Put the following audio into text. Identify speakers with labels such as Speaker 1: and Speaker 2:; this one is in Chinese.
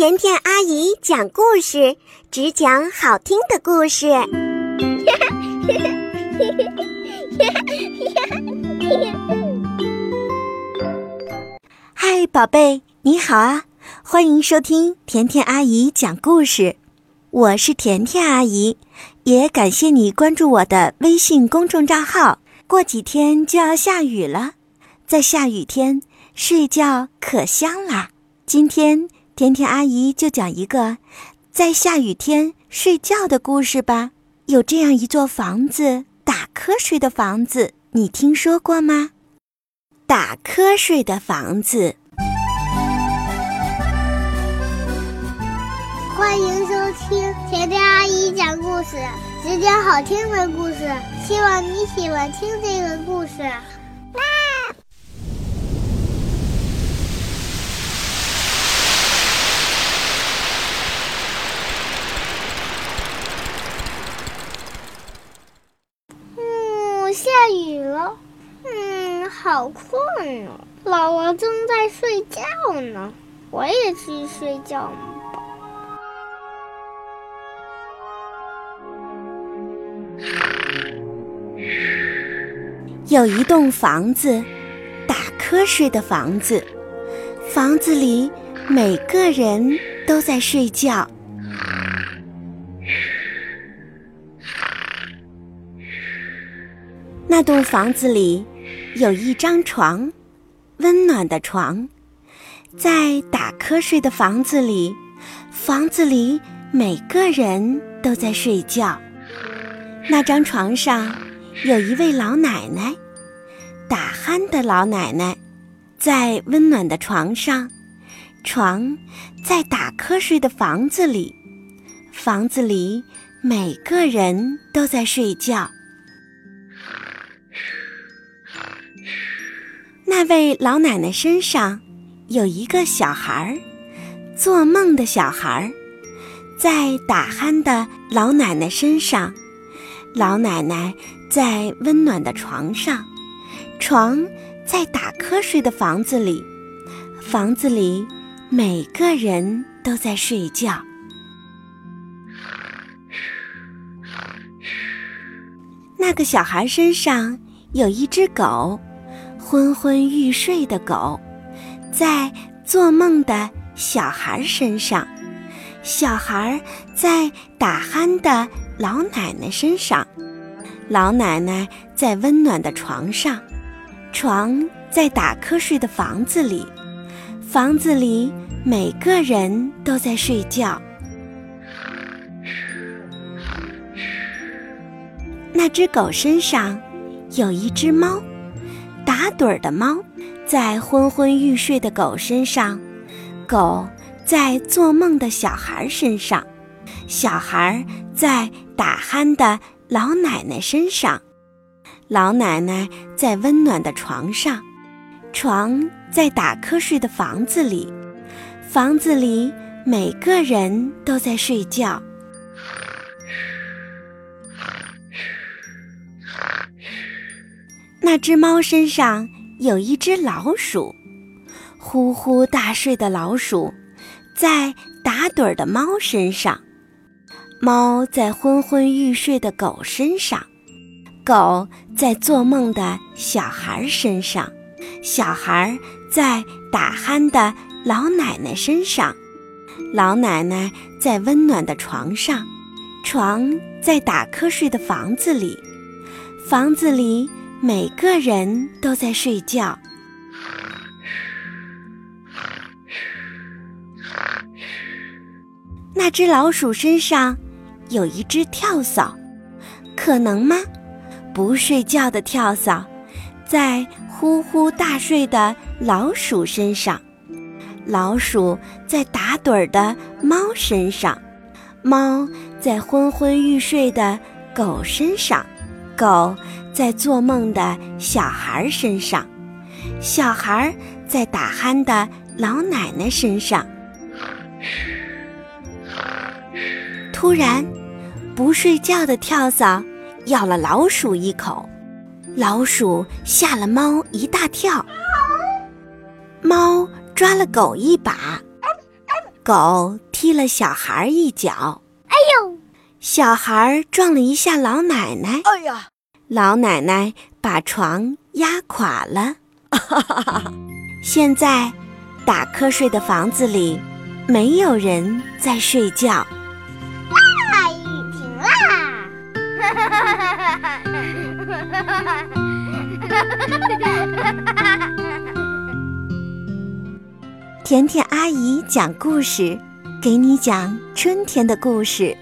Speaker 1: 甜甜阿姨讲故事，只讲好听的故事。嗨，宝贝，你好啊！欢迎收听甜甜阿姨讲故事，我是甜甜阿姨，也感谢你关注我的微信公众账号。过几天就要下雨了，在下雨天睡觉可香啦。今天甜甜阿姨就讲一个在下雨天睡觉的故事吧。有这样一座房子，打瞌睡的房子，你听说过吗？打瞌睡的房子。
Speaker 2: 欢迎收听甜甜阿姨讲故事，只讲好听的故事。希望你喜欢听这个故事。嗯，下雨了。嗯，好困哦。姥姥正在睡觉呢，我也去睡觉吧。
Speaker 1: 有一栋房子，打瞌睡的房子，房子里每个人都在睡觉。那栋房子里有一张床，温暖的床，在打瞌睡的房子里，房子里每个人都在睡觉。那张床上。有一位老奶奶，打鼾的老奶奶，在温暖的床上，床在打瞌睡的房子里，房子里每个人都在睡觉。那位老奶奶身上有一个小孩儿，做梦的小孩儿，在打鼾的老奶奶身上，老奶奶。在温暖的床上，床在打瞌睡的房子里，房子里每个人都在睡觉。那个小孩身上有一只狗，昏昏欲睡的狗，在做梦的小孩身上，小孩在打鼾的老奶奶身上。老奶奶在温暖的床上，床在打瞌睡的房子里，房子里每个人都在睡觉。那只狗身上有一只猫，打盹儿的猫，在昏昏欲睡的狗身上，狗在做梦的小孩身上，小孩在打鼾的。老奶奶身上，老奶奶在温暖的床上，床在打瞌睡的房子里，房子里每个人都在睡觉。那只猫身上有一只老鼠，呼呼大睡的老鼠，在打盹儿的猫身上。猫在昏昏欲睡的狗身上，狗在做梦的小孩身上，小孩在打鼾的老奶奶身上，老奶奶在温暖的床上，床在打瞌睡的房子里，房子里每个人都在睡觉。那只老鼠身上。有一只跳蚤，可能吗？不睡觉的跳蚤，在呼呼大睡的老鼠身上，老鼠在打盹儿的猫身上，猫在昏昏欲睡的狗身上，狗在做梦的小孩身上，小孩在打鼾的老奶奶身上。突然。不睡觉的跳蚤咬了老鼠一口，老鼠吓了猫一大跳。猫抓了狗一把，狗踢了小孩一脚，
Speaker 2: 哎呦！
Speaker 1: 小孩撞了一下老奶奶，
Speaker 3: 哎呀！
Speaker 1: 老奶奶把床压垮了。现在，打瞌睡的房子里没有人在睡觉。
Speaker 2: 大雨停啦！
Speaker 1: 甜甜阿姨讲故事，给你讲春天的故事。